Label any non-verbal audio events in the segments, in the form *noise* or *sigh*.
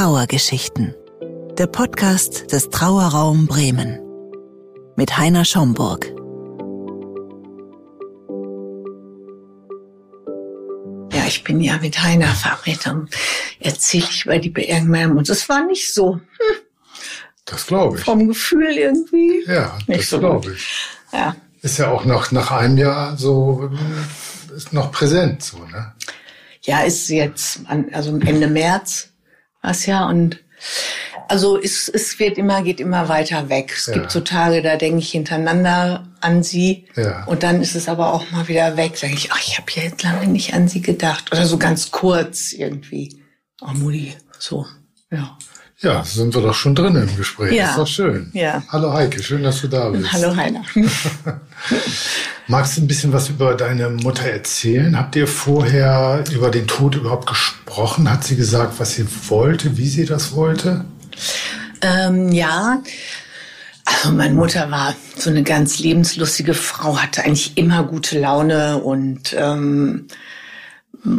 Trauergeschichten. Der Podcast des Trauerraum Bremen. Mit Heiner Schomburg. Ja, ich bin ja mit Heiner verabredet und erzähle ich über die Beerdigung Mutter. Das war nicht so. Hm. Das glaube ich. Vom Gefühl irgendwie. Ja, nicht das so glaube ich. Ja. Ist ja auch noch nach einem Jahr so ist noch präsent so, ne? Ja, ist jetzt an, also Ende März was ja und also es, es wird immer, geht immer weiter weg. Es Ja. gibt so Tage, da denke ich hintereinander an sie Ja. und dann ist es aber auch mal wieder weg. Denke ich, ach, ich habe ja jetzt lange nicht an sie gedacht. Oder so ganz kurz irgendwie. Oh, Mutti, so, ja. Ja, sind wir doch schon drin im Gespräch. Ja. Ist doch schön. Ja. Hallo Heike, schön, dass du da bist. Hallo Heiner. *laughs* *laughs* Magst du ein bisschen was über deine Mutter erzählen? Habt ihr vorher über den Tod überhaupt gesprochen? Hat sie gesagt, was sie wollte, wie sie das wollte? Ähm, ja, also meine Mutter war so eine ganz lebenslustige Frau, hatte eigentlich immer gute Laune und ähm,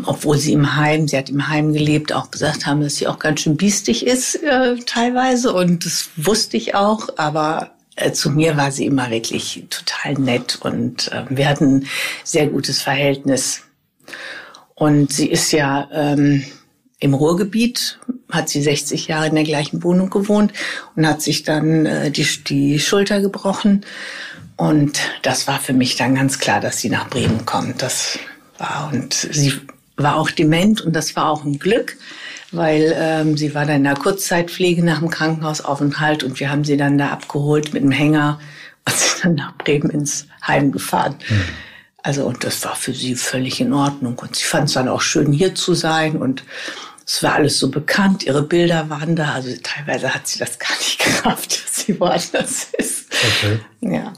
obwohl sie im Heim, sie hat im Heim gelebt, auch gesagt haben, dass sie auch ganz schön biestig ist äh, teilweise und das wusste ich auch, aber äh, zu mir war sie immer wirklich total nett und äh, wir hatten ein sehr gutes Verhältnis. Und sie ist ja ähm, im Ruhrgebiet, hat sie 60 Jahre in der gleichen Wohnung gewohnt und hat sich dann äh, die, die Schulter gebrochen. Und das war für mich dann ganz klar, dass sie nach Bremen kommt. Das war und sie war auch dement und das war auch ein Glück, weil ähm, sie war dann in der Kurzzeitpflege nach dem Krankenhausaufenthalt und wir haben sie dann da abgeholt mit dem Hänger und *laughs* sind dann nach Bremen ins Heim gefahren. Also und das war für sie völlig in Ordnung und sie fand es dann auch schön hier zu sein und es war alles so bekannt, ihre Bilder waren da, also teilweise hat sie das gar nicht *laughs* gerafft, dass sie woanders ist. Okay. Ja,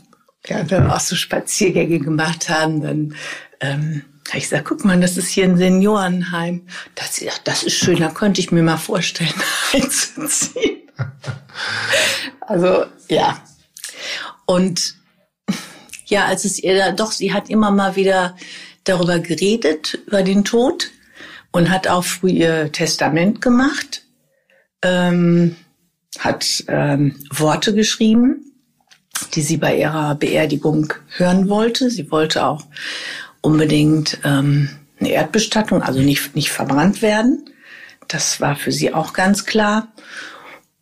ja wenn wir auch so Spaziergänge gemacht haben, dann ähm, ich gesagt, guck mal, das ist hier ein Seniorenheim. Da hat sie gesagt, das ist schön, da könnte ich mir mal vorstellen, *laughs* einzuziehen. also ja. Und ja, als es ihr da, doch, sie hat immer mal wieder darüber geredet, über den Tod und hat auch früh ihr Testament gemacht, ähm, hat ähm, Worte geschrieben, die sie bei ihrer Beerdigung hören wollte. Sie wollte auch unbedingt ähm, eine Erdbestattung, also nicht, nicht verbrannt werden. Das war für sie auch ganz klar.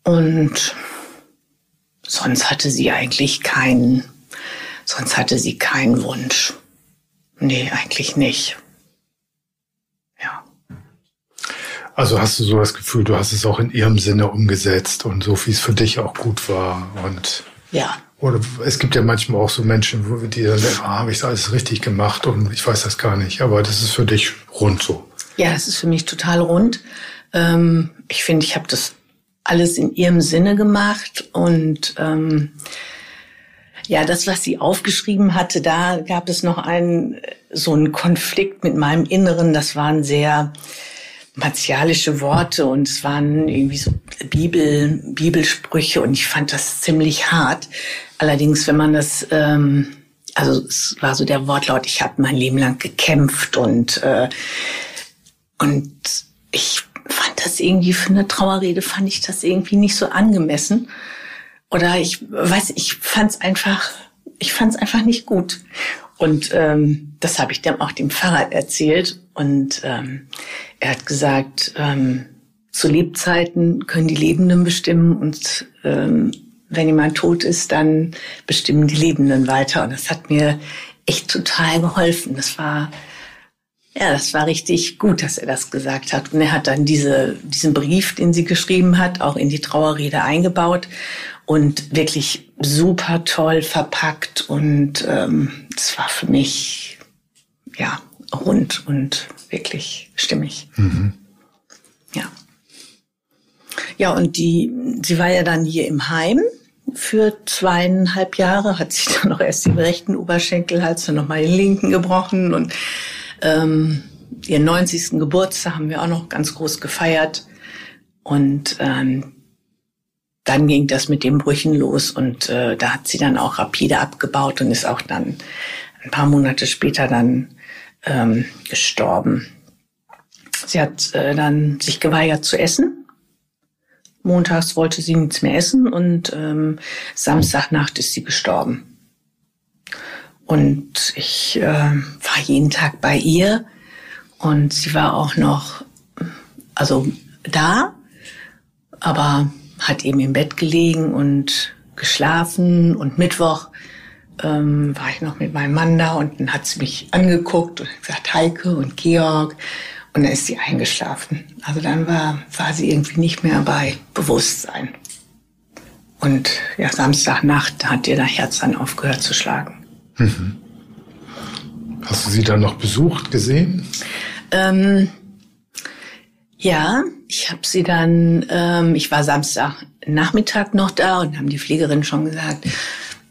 Und sonst hatte sie eigentlich keinen, sonst hatte sie keinen Wunsch. Nee, eigentlich nicht. Ja. Also hast du so das Gefühl, du hast es auch in ihrem Sinne umgesetzt und so, wie es für dich auch gut war. Und Ja. oder es gibt ja manchmal auch so Menschen, wo die dann denken, ah, habe ich alles richtig gemacht und ich weiß das gar nicht. Aber das ist für dich rund so. Ja, es ist für mich total rund. Ähm, ich finde, ich habe das alles in ihrem Sinne gemacht und ähm, ja, das, was sie aufgeschrieben hatte, da gab es noch einen so einen Konflikt mit meinem Inneren. Das waren sehr martialische Worte und es waren irgendwie so Bibel, Bibelsprüche und ich fand das ziemlich hart. Allerdings, wenn man das, ähm, also es war so der Wortlaut, ich habe mein Leben lang gekämpft und äh, und ich fand das irgendwie für eine Trauerrede fand ich das irgendwie nicht so angemessen oder ich weiß, ich fand es einfach, ich fand es einfach nicht gut. Und ähm, das habe ich dann auch dem Pfarrer erzählt. Und ähm, er hat gesagt, ähm, zu Lebzeiten können die Lebenden bestimmen und ähm, wenn jemand tot ist, dann bestimmen die Lebenden weiter. Und das hat mir echt total geholfen. Das war ja, das war richtig gut, dass er das gesagt hat. Und er hat dann diese, diesen Brief, den sie geschrieben hat, auch in die Trauerrede eingebaut und wirklich super toll verpackt. Und ähm, das war für mich ja rund und wirklich stimmig. Ja. Ja, und die, sie war ja dann hier im Heim für zweieinhalb Jahre, hat sich *laughs* dann noch erst den rechten Oberschenkel, hat sie noch mal den linken gebrochen und ähm, ihren 90. Geburtstag haben wir auch noch ganz groß gefeiert. Und ähm, dann ging das mit den Brüchen los und äh, da hat sie dann auch rapide abgebaut und ist auch dann ein paar Monate später dann ähm, gestorben. Sie hat äh, dann sich geweigert zu essen Montags wollte sie nichts mehr essen und ähm, Samstagnacht ist sie gestorben. Und ich äh, war jeden Tag bei ihr und sie war auch noch, also da, aber hat eben im Bett gelegen und geschlafen und Mittwoch ähm, war ich noch mit meinem Mann da und dann hat sie mich angeguckt und gesagt, Heike und Georg. Und dann ist sie eingeschlafen. Also dann war, war sie irgendwie nicht mehr bei Bewusstsein. Und ja, Samstagnacht hat ihr das Herz dann aufgehört zu schlagen. Mhm. Hast du sie dann noch besucht, gesehen? Ähm, ja, ich habe sie dann, ähm, ich war Samstagnachmittag noch da und haben die Pflegerin schon gesagt,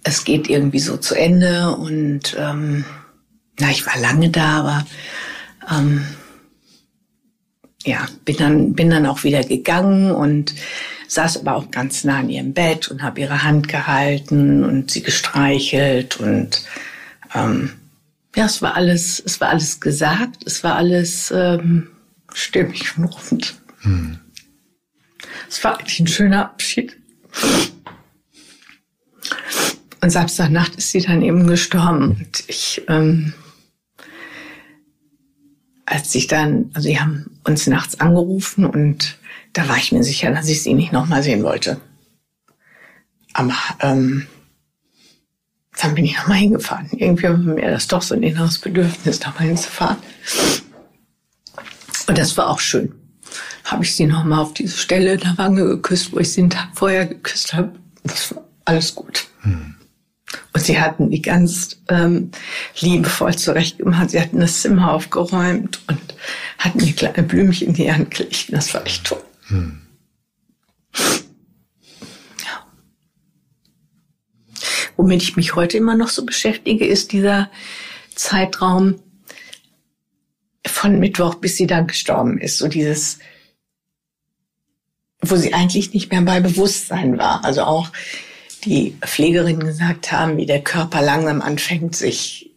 es geht irgendwie so zu Ende und ähm, na, ich war lange da, aber ähm, ja, bin dann, bin dann auch wieder gegangen und saß aber auch ganz nah an ihrem Bett und habe ihre Hand gehalten und sie gestreichelt und ähm, ja, es war alles, es war alles gesagt, es war alles ähm, stimmig und rund. Hm. Es war eigentlich ein schöner Abschied. Und Samstagnacht ist sie dann eben gestorben. Und ich, ähm, als ich dann, also sie haben uns nachts angerufen und da war ich mir sicher, dass ich sie nicht nochmal sehen wollte. Aber ähm, dann bin ich nochmal hingefahren. Irgendwie war mir das doch so ein inneres Bedürfnis, nochmal hinzufahren. Und das war auch schön. Habe ich sie nochmal auf diese Stelle in der Wange geküsst, wo ich sie den Tag vorher geküsst habe. Das war alles gut. Hm. Und sie hatten die ganz ähm, liebevoll zurechtgemacht. Sie hatten das Zimmer aufgeräumt und hatten die kleine Blümchen in die Hand gelegt. Das war echt toll. Hm. Ja. Womit ich mich heute immer noch so beschäftige, ist dieser Zeitraum von Mittwoch, bis sie dann gestorben ist. So dieses, wo sie eigentlich nicht mehr bei Bewusstsein war. Also auch die Pflegerinnen gesagt haben, wie der Körper langsam anfängt, sich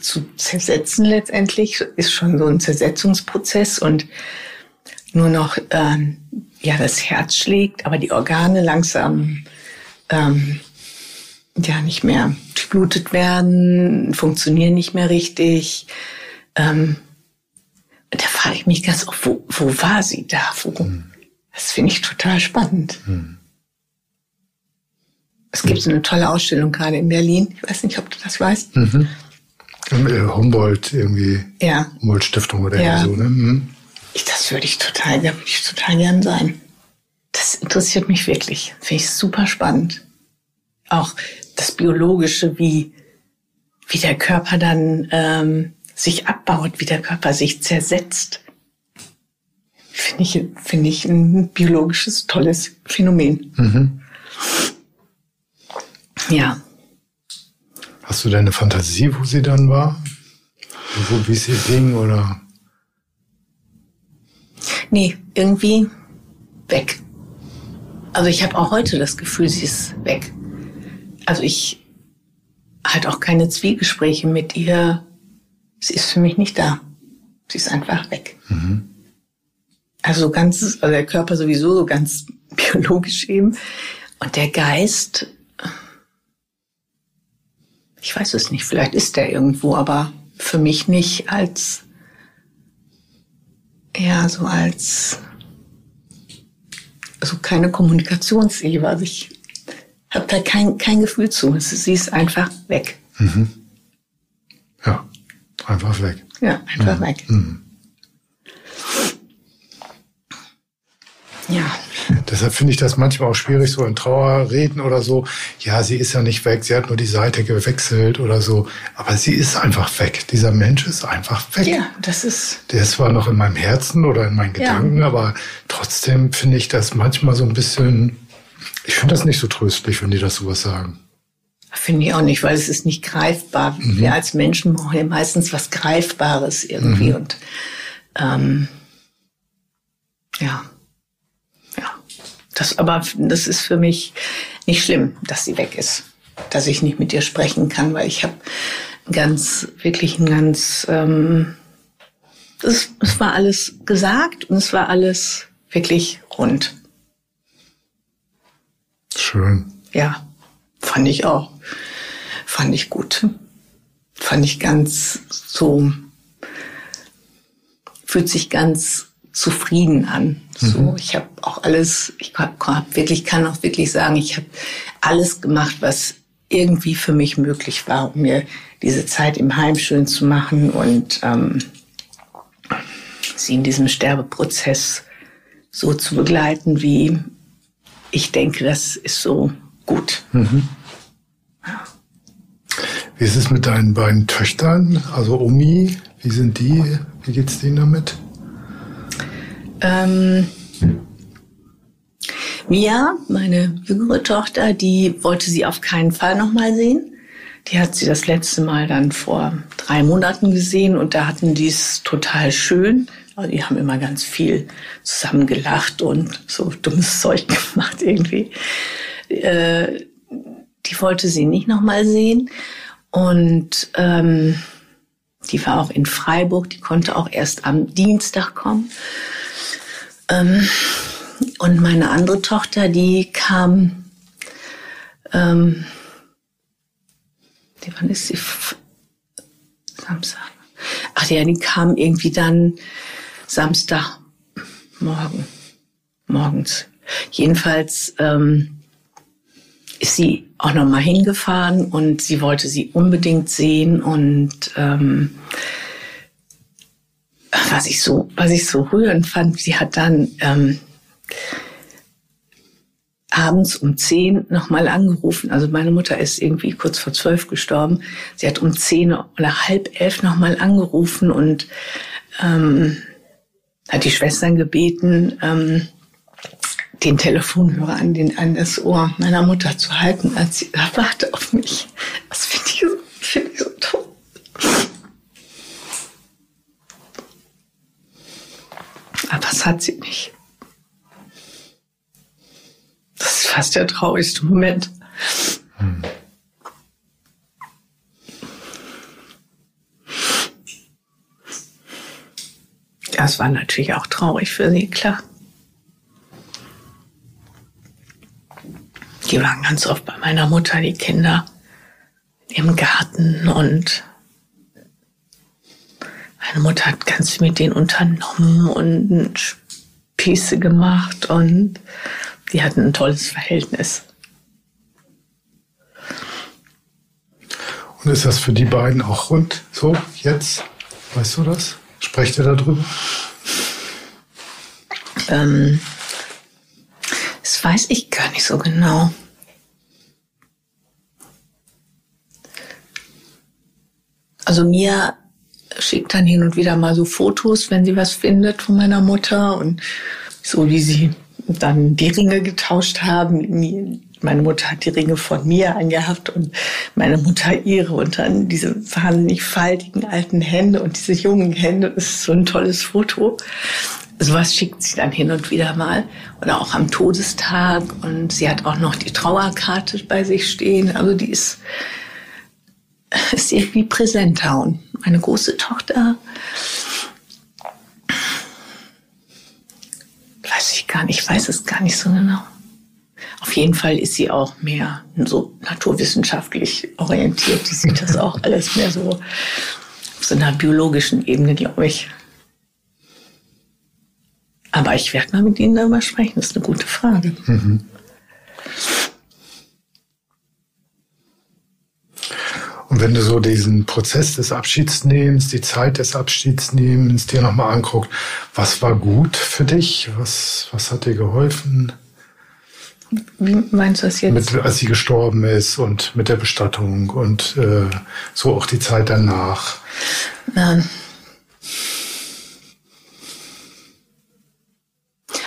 zu zersetzen letztendlich, ist schon so ein Zersetzungsprozess und nur noch ähm, ja das Herz schlägt, aber die Organe langsam ähm, ja nicht mehr blutet werden, funktionieren nicht mehr richtig. Ähm, da frage ich mich ganz oft, wo, wo war sie da? Wo? Hm. Das finde ich total spannend. Hm. Es gibt so eine tolle Ausstellung gerade in Berlin. Ich weiß nicht, ob du das weißt. Mhm. Humboldt irgendwie. Ja. Humboldt Stiftung oder ja. so, ne? Mhm. Ich, das würde ich total, da würde ich total gern sein. Das interessiert mich wirklich. Finde ich super spannend. Auch das Biologische, wie, wie der Körper dann ähm, sich abbaut, wie der Körper sich zersetzt. Finde ich, finde ich ein biologisches, tolles Phänomen. Mhm. Ja. Hast du deine Fantasie, wo sie dann war? Wo, wie sie ging oder? Nee, irgendwie weg. Also ich habe auch heute das Gefühl, sie ist weg. Also ich halt auch keine Zwiegespräche mit ihr. Sie ist für mich nicht da. Sie ist einfach weg. Mhm. Also ganz, also der Körper sowieso so ganz *laughs* biologisch eben. Und der Geist, ich weiß es nicht, vielleicht ist der irgendwo, aber für mich nicht als, ja, so als, also keine Kommunikationsliebe. Also ich habe da kein, kein Gefühl zu. Sie ist einfach weg. Mhm. Ja, einfach weg. Ja, einfach mhm. weg. Mhm. Ja. Deshalb finde ich das manchmal auch schwierig, so in Trauerreden oder so. Ja, sie ist ja nicht weg, sie hat nur die Seite gewechselt oder so. Aber sie ist einfach weg. Dieser Mensch ist einfach weg. Ja, das ist. Der ist zwar noch in meinem Herzen oder in meinen Gedanken, ja. aber trotzdem finde ich das manchmal so ein bisschen. Ich finde das nicht so tröstlich, wenn die das sowas sagen. Finde ich auch nicht, weil es ist nicht greifbar. Mhm. Wir als Menschen brauchen ja meistens was Greifbares irgendwie mhm. und ähm, ja. Das, aber das ist für mich nicht schlimm, dass sie weg ist, dass ich nicht mit ihr sprechen kann, weil ich habe ganz wirklich ein ganz ähm, es, es war alles gesagt und es war alles wirklich rund. Schön. Ja, fand ich auch. Fand ich gut. Fand ich ganz so, fühlt sich ganz zufrieden an. So, mhm. ich habe auch alles, ich hab, hab wirklich kann auch wirklich sagen, ich habe alles gemacht, was irgendwie für mich möglich war, um mir diese Zeit im Heim schön zu machen und ähm, sie in diesem Sterbeprozess so zu begleiten, wie ich denke, das ist so gut. Mhm. Wie ist es mit deinen beiden Töchtern? Also Omi, wie sind die? Wie geht's denen damit? Ähm, Mia, meine jüngere Tochter, die wollte sie auf keinen Fall nochmal sehen. Die hat sie das letzte Mal dann vor drei Monaten gesehen und da hatten die es total schön. Also die haben immer ganz viel zusammen gelacht und so dummes *laughs* Zeug gemacht irgendwie. Äh, die wollte sie nicht nochmal sehen. Und ähm, die war auch in Freiburg, die konnte auch erst am Dienstag kommen. Ähm, und meine andere Tochter, die kam, ähm, die, wann ist sie? Samstag. Ach ja, die kam irgendwie dann Samstagmorgen, morgens. Jedenfalls ähm, ist sie auch noch mal hingefahren und sie wollte sie unbedingt sehen und ähm, was ich so was ich so rührend fand, sie hat dann ähm, abends um zehn nochmal angerufen. Also meine Mutter ist irgendwie kurz vor zwölf gestorben. Sie hat um zehn oder halb elf nochmal angerufen und ähm, hat die Schwestern gebeten, ähm, den Telefonhörer an, den, an das Ohr meiner Mutter zu halten, als sie da auf mich. Das finde ich, so, find ich so toll. Aber hat sie nicht. Das ist fast der traurigste Moment. Hm. Das war natürlich auch traurig für sie, klar. Die waren ganz oft bei meiner Mutter, die Kinder, im Garten und meine Mutter hat ganz viel mit denen unternommen und Spieße gemacht und die hatten ein tolles Verhältnis. Und ist das für die beiden auch rund so jetzt? Weißt du das? Sprecht ihr darüber? Ähm, das weiß ich gar nicht so genau. Also mir schickt dann hin und wieder mal so Fotos, wenn sie was findet von meiner Mutter und so wie sie dann die Ringe getauscht haben. Meine Mutter hat die Ringe von mir angehabt und meine Mutter ihre und dann diese wahnsinnig faltigen alten Hände und diese jungen Hände. Das ist so ein tolles Foto. Sowas schickt sie dann hin und wieder mal. Oder auch am Todestag. Und sie hat auch noch die Trauerkarte bei sich stehen. Also die ist, ist irgendwie präsenter. Und meine große Tochter weiß ich gar nicht, ich weiß es gar nicht so genau. Auf jeden Fall ist sie auch mehr so naturwissenschaftlich orientiert. Die sieht das auch alles mehr so auf so einer biologischen Ebene, glaube ich. Aber ich werde mal mit Ihnen darüber sprechen. Das ist eine gute Frage. Mhm. Und wenn du so diesen Prozess des Abschiedsnehmens, die Zeit des Abschiedsnehmens dir nochmal anguckst, was war gut für dich? Was, was hat dir geholfen? Wie meinst du das jetzt? Mit, als sie gestorben ist und mit der Bestattung und äh, so auch die Zeit danach. Na,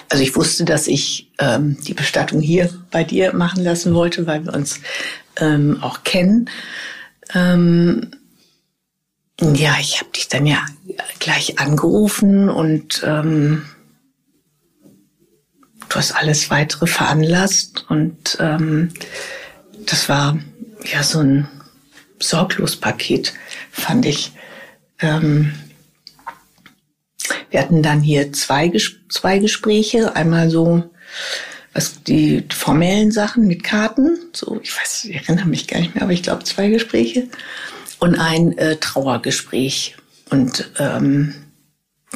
also ich wusste, dass ich ähm, die Bestattung hier bei dir machen lassen wollte, weil wir uns ähm, auch kennen. Ähm, ja, ich habe dich dann ja gleich angerufen und ähm, du hast alles weitere veranlasst und ähm, das war ja so ein Sorglospaket, fand ich. Ähm, wir hatten dann hier zwei, zwei Gespräche, einmal so was die formellen Sachen mit Karten, so ich weiß, ich erinnere mich gar nicht mehr, aber ich glaube zwei Gespräche und ein äh, Trauergespräch und ähm,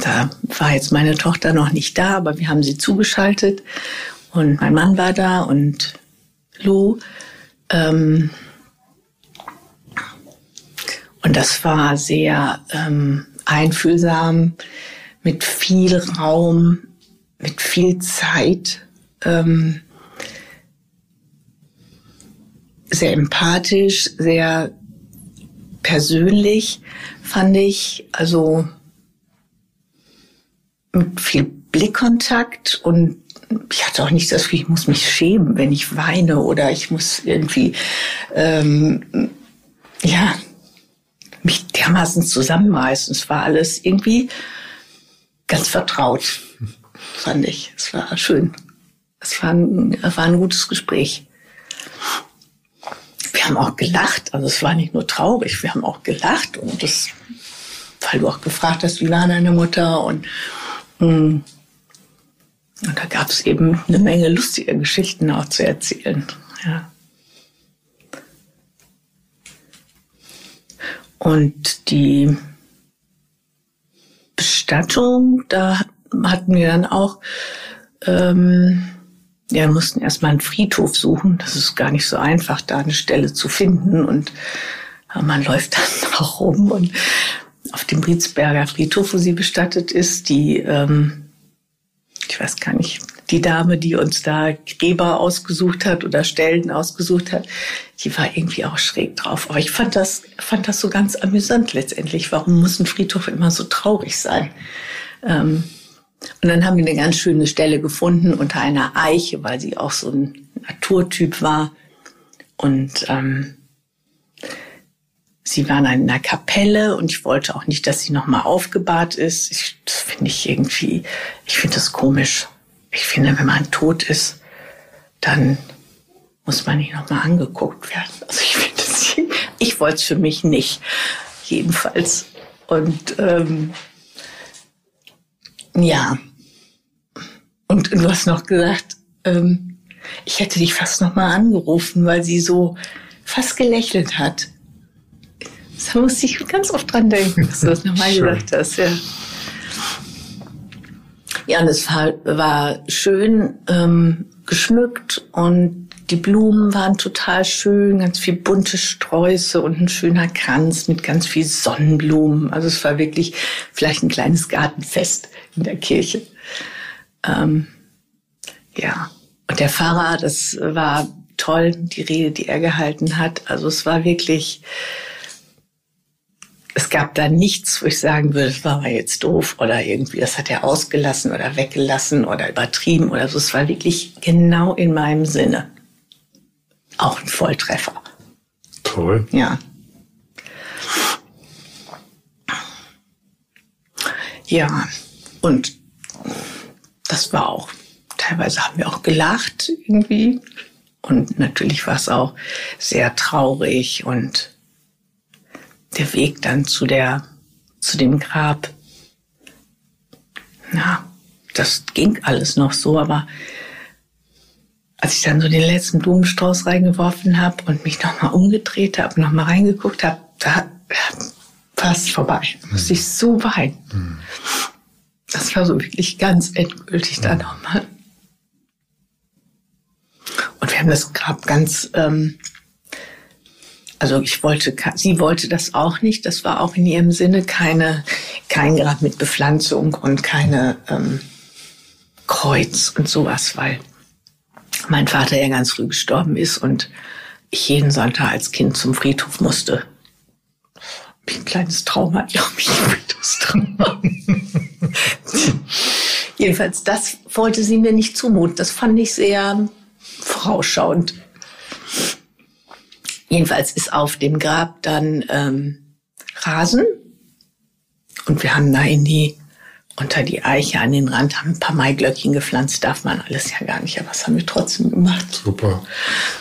da war jetzt meine Tochter noch nicht da, aber wir haben sie zugeschaltet und mein Mann war da und Lou. Ähm, und das war sehr ähm, einfühlsam, mit viel Raum, mit viel Zeit, ähm, sehr empathisch, sehr persönlich, fand ich. Also mit viel Blickkontakt und ich hatte auch nicht das Gefühl, ich muss mich schämen, wenn ich weine oder ich muss irgendwie, ähm, ja, mich dermaßen zusammenreißen. Es war alles irgendwie ganz vertraut, fand ich. Es war schön. Es war ein, war ein gutes Gespräch. Wir haben auch gelacht, also es war nicht nur traurig, wir haben auch gelacht und das, weil du auch gefragt hast, wie war deine Mutter und hm. Und da gab es eben eine Menge lustiger Geschichten auch zu erzählen. Ja. Und die Bestattung, da hatten wir dann auch, ähm, ja, mussten erstmal einen Friedhof suchen. Das ist gar nicht so einfach, da eine Stelle zu finden. Und man läuft *laughs* dann auch rum und auf dem Brietsberger Friedhof, wo sie bestattet ist, die, ähm, ich weiß gar nicht, die Dame, die uns da Gräber ausgesucht hat oder Stellen ausgesucht hat, die war irgendwie auch schräg drauf. Aber ich fand das, fand das so ganz amüsant letztendlich. Warum muss ein Friedhof immer so traurig sein? Ähm, und dann haben wir eine ganz schöne Stelle gefunden unter einer Eiche, weil sie auch so ein Naturtyp war. Und ähm, Sie waren in einer Kapelle und ich wollte auch nicht, dass sie nochmal aufgebahrt ist. Ich, das finde ich irgendwie, ich finde das komisch. Ich finde, wenn man tot ist, dann muss man nicht nochmal angeguckt werden. Also ich finde *laughs* ich wollte es für mich nicht, jedenfalls. Und ähm, ja, und du hast noch gesagt, ähm, ich hätte dich fast nochmal angerufen, weil sie so fast gelächelt hat. Da musste ich ganz oft dran denken, dass du das nochmal *laughs* gesagt hast. Ja. ja, und es war, war schön ähm, geschmückt und die Blumen waren total schön, ganz viel bunte Sträuße und ein schöner Kranz mit ganz viel Sonnenblumen. Also es war wirklich vielleicht ein kleines Gartenfest in der Kirche. Ähm, ja, und der Pfarrer, das war toll, die Rede, die er gehalten hat. Also es war wirklich es gab da nichts, wo ich sagen würde, das war jetzt doof oder irgendwie, das hat er ausgelassen oder weggelassen oder übertrieben oder so. Es war wirklich genau in meinem Sinne. Auch ein Volltreffer. Toll. Ja. Ja, und das war auch, teilweise haben wir auch gelacht irgendwie. Und natürlich war es auch sehr traurig und der Weg dann zu der, zu dem Grab. Ja, das ging alles noch so, aber als ich dann so den letzten Blumenstrauß reingeworfen habe und mich nochmal umgedreht habe, nochmal reingeguckt habe, da es vorbei. Da musste ich so weinen. Mhm. Das war so wirklich ganz endgültig mhm. da nochmal. Und wir haben das Grab ganz ähm, also ich wollte, sie wollte das auch nicht. Das war auch in ihrem Sinne keine, kein Grab mit Bepflanzung und keine ähm, Kreuz und sowas, weil mein Vater ja ganz früh gestorben ist und ich jeden Sonntag als Kind zum Friedhof musste. Ein kleines Trauma, glaube ich, Friedhofstrauma. *laughs* Jedenfalls, das wollte sie mir nicht zumuten. Das fand ich sehr vorausschauend. Jedenfalls ist auf dem Grab dann ähm, Rasen und wir haben da in die unter die Eiche an den Rand haben ein paar Maiglöckchen gepflanzt, darf man alles ja gar nicht, aber das haben wir trotzdem gemacht. Super.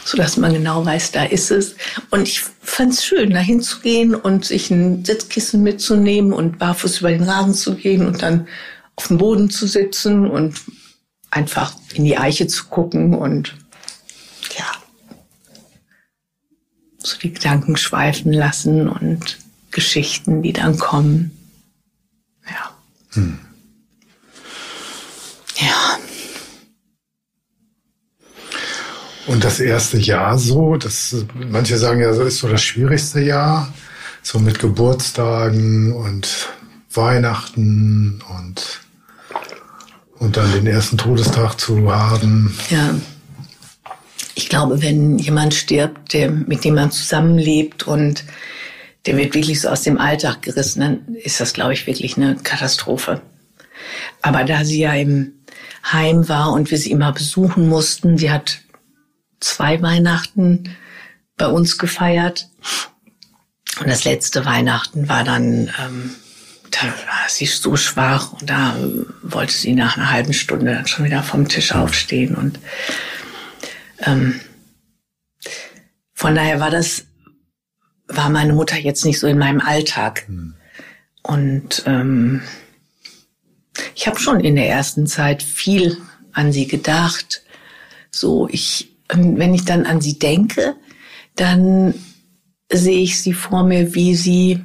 So dass man genau weiß, da ist es. Und ich fand es schön, da hinzugehen und sich ein Sitzkissen mitzunehmen und barfuß über den Rasen zu gehen und dann auf dem Boden zu sitzen und einfach in die Eiche zu gucken und ja, so die Gedanken schweifen lassen und Geschichten, die dann kommen. Ja. Hm. Ja. Und das erste Jahr so, das, manche sagen ja, so ist so das schwierigste Jahr, so mit Geburtstagen und Weihnachten und, und dann den ersten Todestag zu haben. Ja. Ich glaube, wenn jemand stirbt, der, mit dem man zusammenlebt und der wird wirklich so aus dem Alltag gerissen, dann ist das, glaube ich, wirklich eine Katastrophe. Aber da sie ja im Heim war und wir sie immer besuchen mussten, sie hat zwei Weihnachten bei uns gefeiert. Und das letzte Weihnachten war dann, ähm, da war sie so schwach und da wollte sie nach einer halben Stunde dann schon wieder vom Tisch aufstehen. Und ähm, von daher war das, war meine Mutter jetzt nicht so in meinem Alltag. Mhm. Und ähm, ich habe schon in der ersten Zeit viel an sie gedacht. So, ich, wenn ich dann an sie denke, dann sehe ich sie vor mir, wie sie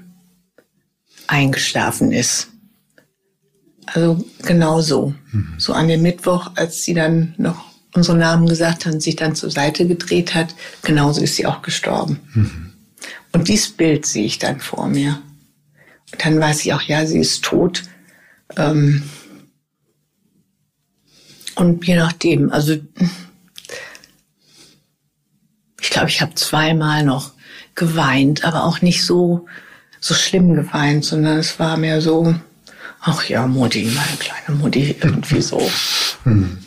eingeschlafen ist. Also genau so. Mhm. So an dem Mittwoch, als sie dann noch unsere Namen gesagt hat und sich dann zur Seite gedreht hat, genauso ist sie auch gestorben. Mhm. Und dieses Bild sehe ich dann vor mir. Und dann weiß ich auch, ja, sie ist tot. Ähm und je nachdem, also ich glaube, ich habe zweimal noch geweint, aber auch nicht so, so schlimm geweint, sondern es war mehr so, ach ja, Mutti, meine kleine Mutti, irgendwie so. Hm.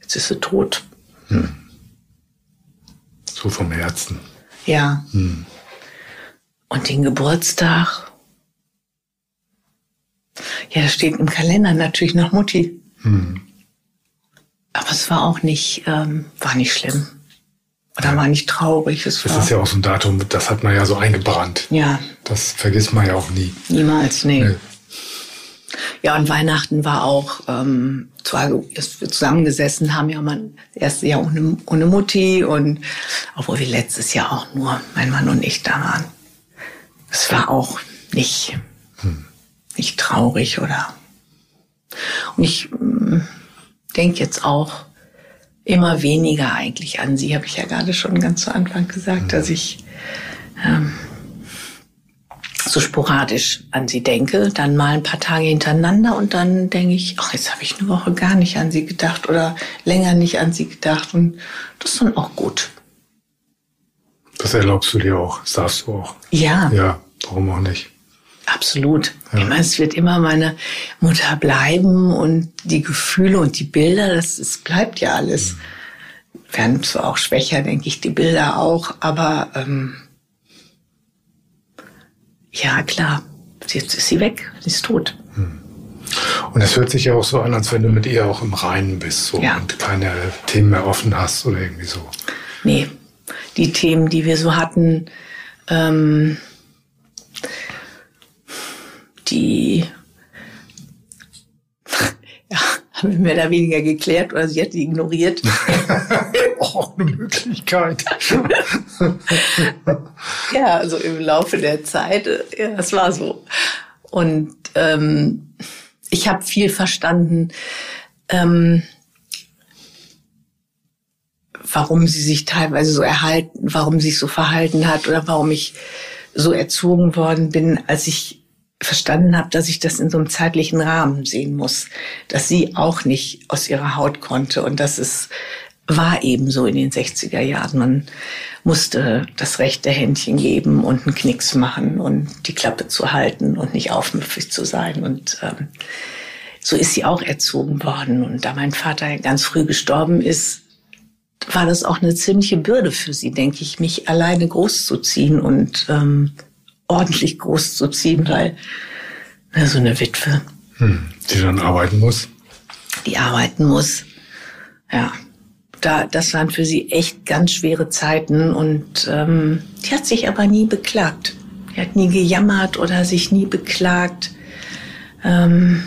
Jetzt ist sie tot. Hm. So vom Herzen. Ja. Hm. Und den Geburtstag, ja, da steht im Kalender natürlich noch Mutti. Hm. Aber es war auch nicht, ähm, war nicht schlimm. Oder war nicht traurig. Es das ist ja auch so ein Datum, das hat man ja so eingebrannt. Ja. Das vergisst man ja auch nie. Niemals, nee. nee. Ja, und Weihnachten war auch, ähm, zwar, dass wir zusammengesessen haben, ja, mein erstes Jahr ohne, ohne Mutti und obwohl wir letztes Jahr auch nur mein Mann und ich da waren. Es war auch nicht. Nicht traurig oder. Und ich äh, denke jetzt auch, immer weniger eigentlich an sie, habe ich ja gerade schon ganz zu Anfang gesagt, mhm. dass ich ähm, so sporadisch an sie denke, dann mal ein paar Tage hintereinander und dann denke ich, ach, jetzt habe ich eine Woche gar nicht an sie gedacht oder länger nicht an sie gedacht und das ist dann auch gut. Das erlaubst du dir auch, das darfst du auch. Ja. Ja, warum auch nicht? Absolut. Ja. Ich meine, es wird immer meine Mutter bleiben und die Gefühle und die Bilder, das, das bleibt ja alles. Mhm. Werden zwar auch schwächer, denke ich, die Bilder auch, aber ähm, ja, klar, jetzt ist sie weg, sie ist tot. Mhm. Und es hört sich ja auch so an, als wenn du mit ihr auch im Reinen bist so, ja. und keine Themen mehr offen hast oder irgendwie so. Nee, die Themen, die wir so hatten, ähm, die *laughs* ja, haben wir mehr oder weniger geklärt oder sie hat die ignoriert. Auch *laughs* eine Möglichkeit. *laughs* ja, also im Laufe der Zeit, ja, das war so. Und ähm, ich habe viel verstanden, ähm, warum sie sich teilweise so erhalten, warum sie sich so verhalten hat oder warum ich so erzogen worden bin, als ich verstanden habe, dass ich das in so einem zeitlichen Rahmen sehen muss, dass sie auch nicht aus ihrer Haut konnte und dass es war eben so in den 60er Jahren. Man musste das rechte Händchen geben und einen Knicks machen und die Klappe zu halten und nicht aufmüpfig zu sein. Und ähm, so ist sie auch erzogen worden. Und da mein Vater ganz früh gestorben ist, war das auch eine ziemliche Bürde für sie, denke ich, mich alleine großzuziehen und ähm, ordentlich groß zu ziehen, weil na, so eine Witwe. Hm, die dann arbeiten muss. Die arbeiten muss. Ja. Da, das waren für sie echt ganz schwere Zeiten und ähm, die hat sich aber nie beklagt. Die hat nie gejammert oder sich nie beklagt. Ähm,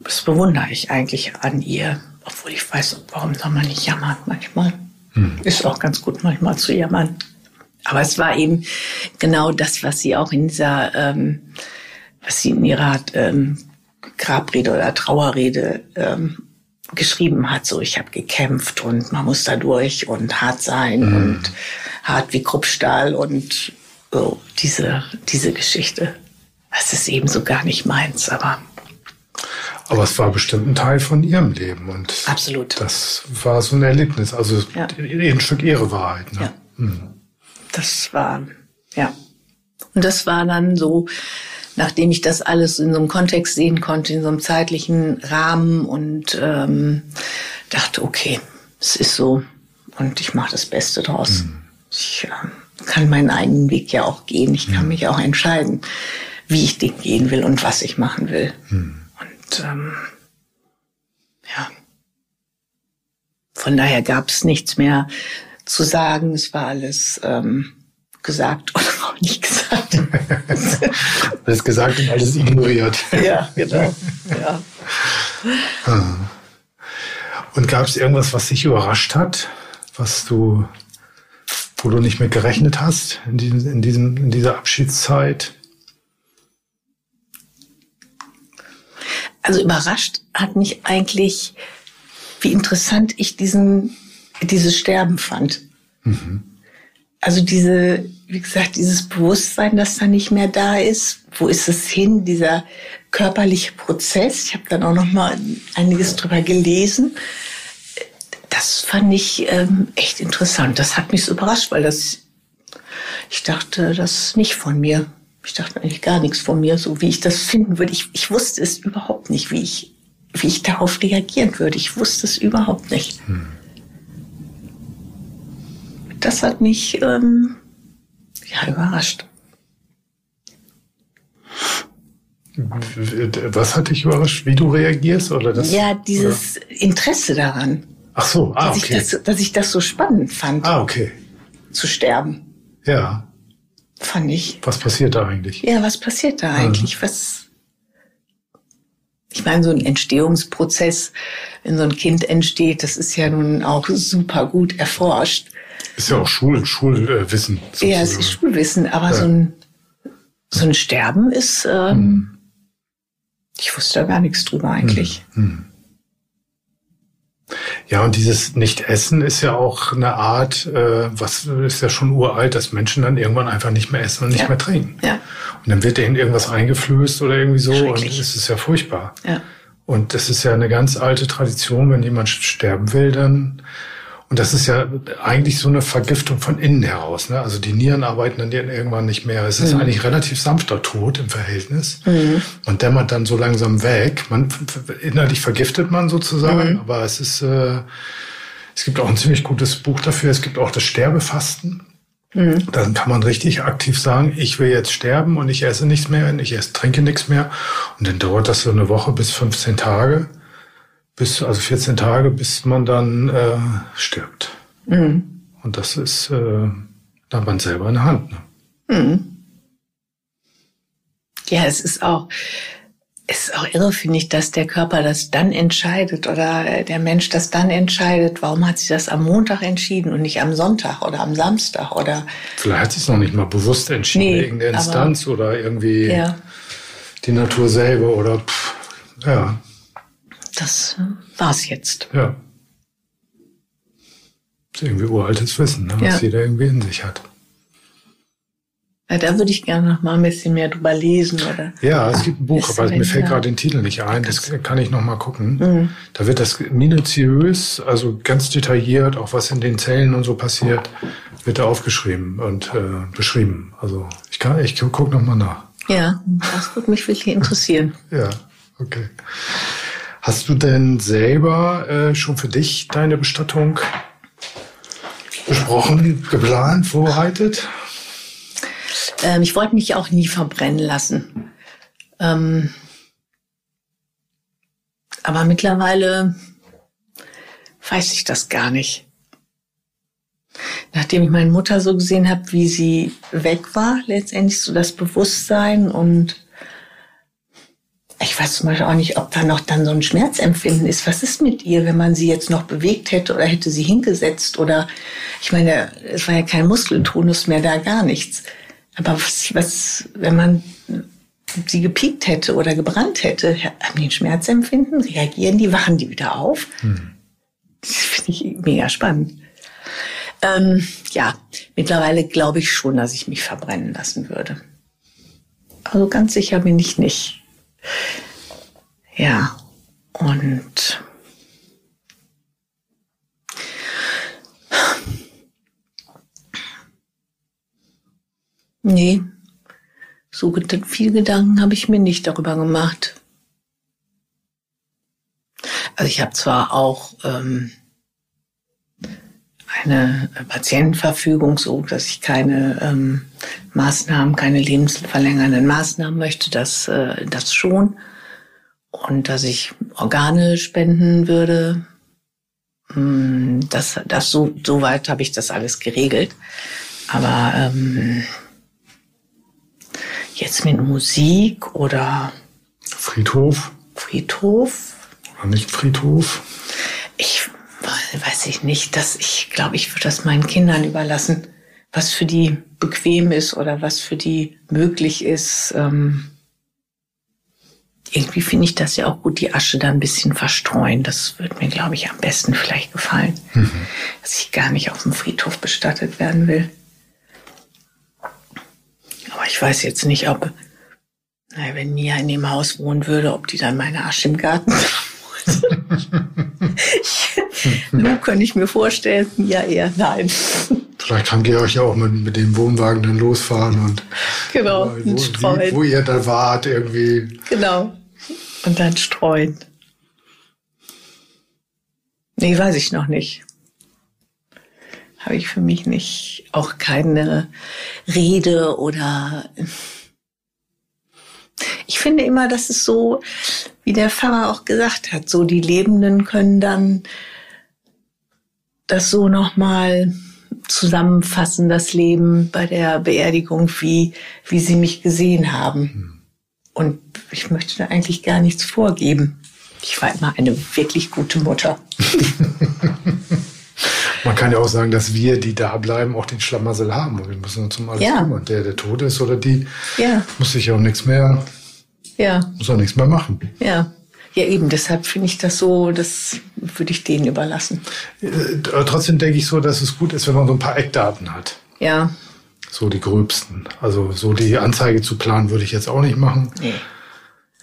das bewundere ich eigentlich an ihr. Obwohl ich weiß, warum soll man nicht jammern manchmal. Hm. Ist auch ganz gut manchmal zu jammern. Aber es war eben genau das, was sie auch in dieser, ähm, was sie in ihrer ähm, Grabrede oder Trauerrede ähm, geschrieben hat. So, ich habe gekämpft und man muss da durch und hart sein mhm. und hart wie Kruppstahl und so diese diese Geschichte. Das ist eben so gar nicht meins, aber aber es war bestimmt ein Teil von ihrem Leben und absolut. Das war so ein Erlebnis, also ja. ein Stück ihre Wahrheit. Ne? Ja. Mhm. Das war ja und das war dann so nachdem ich das alles in so einem Kontext sehen konnte, in so einem zeitlichen Rahmen und ähm, dachte, okay, es ist so und ich mache das Beste draus. Mhm. Ich äh, kann meinen eigenen Weg ja auch gehen. Ich kann mhm. mich auch entscheiden, wie ich den gehen will und was ich machen will. Mhm. Und ähm, ja, von daher gab es nichts mehr zu sagen. Es war alles ähm, gesagt *laughs* oder auch nicht gesagt. *laughs* alles gesagt und alles ignoriert. ja, genau. Ja. Ah. Und gab es irgendwas, was dich überrascht hat, was du, wo du nicht mit gerechnet hast in, diesem, in, diesem, in dieser Abschiedszeit? Also überrascht hat mich eigentlich, wie interessant ich diesen, dieses Sterben fand. Mhm also diese, wie gesagt, dieses Bewusstsein, das da nicht mehr da ist, wo ist es hin, dieser körperliche Prozess. Ich habe dann auch noch mal einiges drüber gelesen. Das fand ich ähm, echt interessant. Das hat mich so überrascht, weil das, ich dachte, das ist nicht von mir. Ich dachte eigentlich gar nichts von mir, so wie ich das finden würde. Ich, ich wusste es überhaupt nicht, wie ich, wie ich darauf reagieren würde. Ich wusste es überhaupt nicht. Hm das hat mich ähm, ja, überrascht. Was hat dich überrascht? Wie du reagierst? Oder das, ja, dieses oder? Interesse daran. Ach so, ah, dass okay. Ich das, dass ich das so spannend fand. Ah, okay. Zu sterben. Ja. Fand ich. Was passiert da eigentlich? Ja, was passiert da eigentlich? Mhm. Was. Ich meine, so ein Entstehungsprozess, wenn so ein Kind entsteht, das ist ja nun auch super gut erforscht. Ist ja auch Schul Schulwissen. Sozusagen. Ja, es ist Schulwissen, aber ja. so, ein, so ein Sterben ist, ähm, hm. ich wusste da gar nichts drüber eigentlich. Hm. Hm. Ja, und dieses Nicht-Essen ist ja auch eine Art, äh, was ist ja schon uralt, dass Menschen dann irgendwann einfach nicht mehr essen und nicht ja. mehr trinken. Ja. Und dann wird ihnen irgendwas eingeflößt oder irgendwie so und es ist ja furchtbar. Ja. Und das ist ja eine ganz alte Tradition, wenn jemand sterben will, dann und das ist ja eigentlich so eine Vergiftung von innen heraus. Ne? Also die Nieren arbeiten dann irgendwann nicht mehr. Es ist mhm. eigentlich relativ sanfter Tod im Verhältnis mhm. und dämmert dann so langsam weg. Man innerlich vergiftet man sozusagen, mhm. aber es ist äh, es gibt auch ein ziemlich gutes Buch dafür. Es gibt auch das Sterbefasten. Mhm. Dann kann man richtig aktiv sagen, ich will jetzt sterben und ich esse nichts mehr, ich esse, trinke nichts mehr. Und dann dauert das so eine Woche bis 15 Tage bis, also 14 Tage, bis man dann äh, stirbt. Mhm. Und das ist äh, dann man selber in der Hand. Ne? Mhm. Ja, es ist auch, es ist auch irre, finde ich, dass der Körper das dann entscheidet oder der Mensch das dann entscheidet. Warum hat sich das am Montag entschieden und nicht am Sonntag oder am Samstag oder? Vielleicht hat sich es noch nicht mal bewusst entschieden, nee, irgendeine Instanz oder irgendwie ja. die Natur selber oder pff, ja das war's jetzt. Ja. Das ist irgendwie uraltes Wissen, ne, was ja. jeder irgendwie in sich hat. Ja, da würde ich gerne noch mal ein bisschen mehr drüber lesen, oder? Ja, es gibt ein Buch, aber mir fällt gerade den Titel nicht ein. Das kann ich noch mal gucken. Mhm. Da wird das minutiös, also ganz detailliert, auch was in den Zellen und so passiert, wird da aufgeschrieben und äh, beschrieben. Also ich kann, ich gucke noch mal nach. Ja, das würde mich wirklich interessieren. ja, okay. Hast du denn selber äh, schon für dich deine Bestattung besprochen, geplant, vorbereitet? Ähm, ich wollte mich auch nie verbrennen lassen. Ähm, aber mittlerweile weiß ich das gar nicht. Nachdem ich meine Mutter so gesehen habe, wie sie weg war, letztendlich so das Bewusstsein und ich weiß zum Beispiel auch nicht, ob da noch dann so ein Schmerzempfinden ist. Was ist mit ihr, wenn man sie jetzt noch bewegt hätte oder hätte sie hingesetzt oder, ich meine, es war ja kein Muskeltonus mehr da, gar nichts. Aber was, was wenn man sie gepiekt hätte oder gebrannt hätte, haben die ein Schmerzempfinden, reagieren die, wachen die wieder auf? Hm. Das finde ich mega spannend. Ähm, ja, mittlerweile glaube ich schon, dass ich mich verbrennen lassen würde. Also ganz sicher bin ich nicht. Ja, und nee, so viel Gedanken habe ich mir nicht darüber gemacht. Also ich habe zwar auch ähm, eine Patientenverfügung, so dass ich keine ähm, Maßnahmen, keine lebensverlängernden Maßnahmen möchte, das, äh, das schon. Und dass ich Organe spenden würde, hm, das, das so, so weit habe ich das alles geregelt. Aber ähm, jetzt mit Musik oder Friedhof? Friedhof? Oder nicht Friedhof? Ich weiß ich nicht, dass ich glaube, ich würde das meinen Kindern überlassen, was für die bequem ist oder was für die möglich ist. Ähm, irgendwie finde ich das ja auch gut, die Asche da ein bisschen verstreuen. Das würde mir, glaube ich, am besten vielleicht gefallen, mhm. dass ich gar nicht auf dem Friedhof bestattet werden will. Aber ich weiß jetzt nicht, ob, naja, wenn Mia in dem Haus wohnen würde, ob die dann meine Asche im Garten *laughs* *laughs* Lu könnte ich mir vorstellen, ja eher nein. Vielleicht kann Georg ja auch mit, mit dem Wohnwagen dann losfahren und genau, wo, wie, wo ihr da wart irgendwie. Genau. Und dann streuen. Nee, weiß ich noch nicht. Habe ich für mich nicht auch keine Rede oder ich finde immer, dass es so, wie der Pfarrer auch gesagt hat, so die Lebenden können dann das so nochmal zusammenfassen, das Leben bei der Beerdigung, wie, wie sie mich gesehen haben. Und ich möchte da eigentlich gar nichts vorgeben. Ich war immer eine wirklich gute Mutter. *laughs* Man kann ja auch sagen, dass wir, die da bleiben, auch den Schlamassel haben. Und wir müssen uns um alles ja. kümmern. Der, der tot ist oder die, ja. muss sich auch nichts mehr ja. Muss auch nichts mehr machen. Ja. Ja, eben, deshalb finde ich das so, das würde ich denen überlassen. Äh, trotzdem denke ich so, dass es gut ist, wenn man so ein paar Eckdaten hat. Ja. So die gröbsten. Also so die Anzeige zu planen würde ich jetzt auch nicht machen. Nee.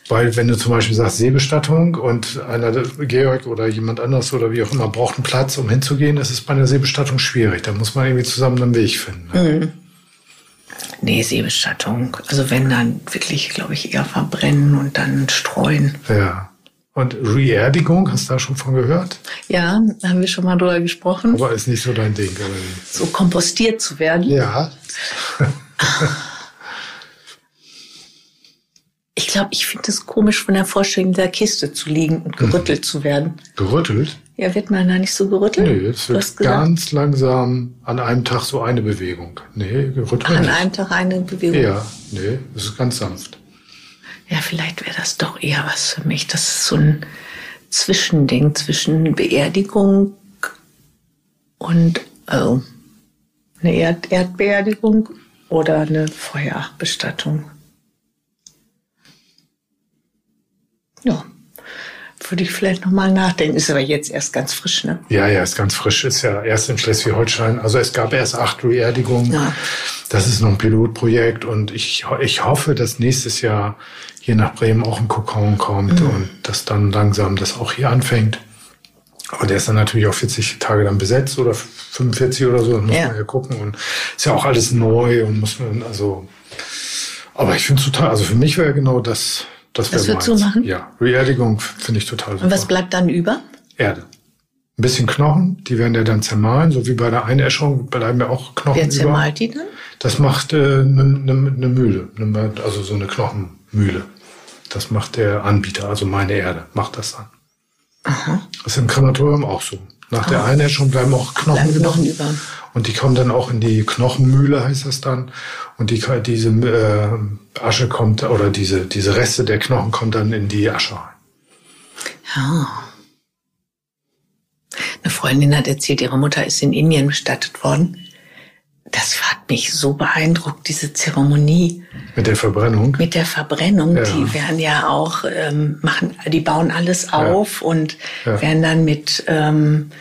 Weil wenn du zum Beispiel sagst Seebestattung und einer, Georg oder jemand anderes oder wie auch immer, braucht einen Platz, um hinzugehen, ist es bei einer Seebestattung schwierig. Da muss man irgendwie zusammen einen Weg finden. Ne? Mhm. Nee, Seebestattung. Also wenn dann wirklich, glaube ich, eher verbrennen und dann streuen. Ja. Und Reerdigung, hast du da schon von gehört? Ja, da haben wir schon mal drüber gesprochen. Aber ist nicht so dein Ding, oder? So kompostiert zu werden. Ja. *laughs* ich glaube, ich finde es komisch, von der Vorstellung der Kiste zu liegen und gerüttelt mhm. zu werden. Gerüttelt? Ja, wird man da nicht so gerüttelt? Nee, es wird ganz langsam an einem Tag so eine Bewegung. Nee, gerüttelt An nicht. einem Tag eine Bewegung? Ja, nee, es ist ganz sanft. Ja, vielleicht wäre das doch eher was für mich. Das ist so ein Zwischending zwischen Beerdigung und also eine Erd Erdbeerdigung oder eine Feuerbestattung. Ja würde ich vielleicht nochmal nachdenken. Ist aber jetzt erst ganz frisch, ne? Ja, ja, ist ganz frisch. Ist ja erst in Schleswig-Holstein. Also es gab erst acht Beerdigungen. Ja. Das ist noch ein Pilotprojekt und ich, ich hoffe, dass nächstes Jahr hier nach Bremen auch ein Kokon kommt mhm. und dass dann langsam das auch hier anfängt. Aber der ist dann natürlich auch 40 Tage dann besetzt oder 45 oder so. Das muss ja. man ja gucken. Und ist ja auch alles neu und muss man, also, aber ich finde es total, also für mich wäre genau das, das, das würdest du machen? Ja, Beerdigung finde ich total super. Und was bleibt dann über? Erde. Ein bisschen Knochen, die werden ja dann zermahlen, so wie bei der Einäschung bleiben ja auch Knochen Wer zermahlt über. die dann? Das macht eine äh, ne, ne, ne Mühle, ne, also so eine Knochenmühle. Das macht der Anbieter, also meine Erde, macht das dann. Aha. Das ist im Krematorium auch so. Nach der Einäschung bleiben auch Knochen, Bleiben über. Knochen über. Und die kommen dann auch in die Knochenmühle, heißt das dann. Und die, diese äh, Asche kommt, oder diese, diese Reste der Knochen kommen dann in die Asche rein. Ja. Eine Freundin hat erzählt, ihre Mutter ist in Indien bestattet worden. Das hat mich so beeindruckt, diese Zeremonie Mit der Verbrennung. mit der Verbrennung. Ja. Die werden ja auch ähm, machen, die bauen alles auf und Ja. werden dann mit ähm,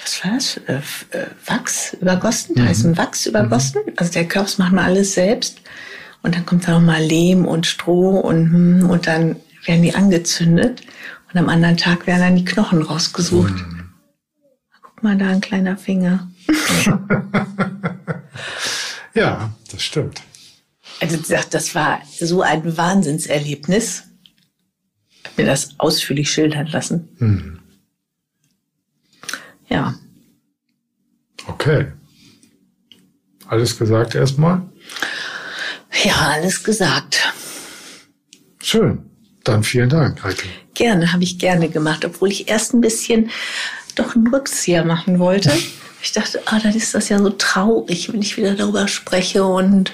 was war das? Äh, äh, Wachs übergossen, Mhm. heißen Wachs übergossen. Also der Körper macht man alles selbst. Und dann kommt da noch mal Lehm und Stroh und, hm, und dann werden die angezündet. Und am anderen Tag werden dann die Knochen rausgesucht. Mhm. Mal, da ein kleiner Finger. *laughs* Ja, das stimmt. Also das war so ein Wahnsinnserlebnis. Hab mir das ausführlich schildern lassen. Hm. Ja. Okay. Alles gesagt erstmal? Ja, alles gesagt. Schön. Dann vielen Dank, Heike. Gerne, habe ich gerne gemacht, obwohl ich erst ein bisschen doch einen Rückzieher machen wollte. Ich dachte, ah, dann ist das ja so traurig, wenn ich wieder darüber spreche und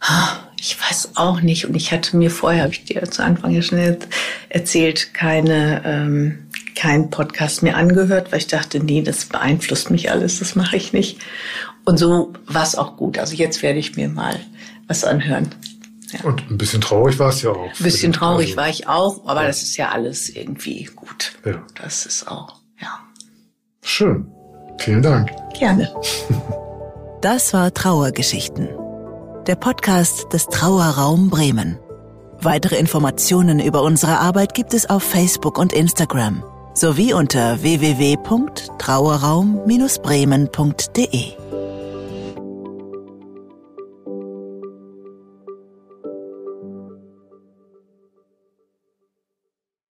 ah, ich weiß auch nicht. Und ich hatte mir vorher, habe ich dir zu Anfang ja schon er- erzählt, keine, ähm, keinen Podcast mehr angehört, weil ich dachte, nee, das beeinflusst mich alles, das mache ich nicht. Und so war es auch gut. Also jetzt werde ich mir mal was anhören. Und ein bisschen traurig war es ja auch. Ein bisschen traurig Also, war ich auch, aber das ist ja alles irgendwie gut. Ja. Das ist auch, ja. Schön. Vielen Dank. Gerne. *laughs* Das war Trauergeschichten. Der Podcast des Trauerraum Bremen. Weitere Informationen über unsere Arbeit gibt es auf Facebook und Instagram sowie unter www.trauerraum-bremen.de.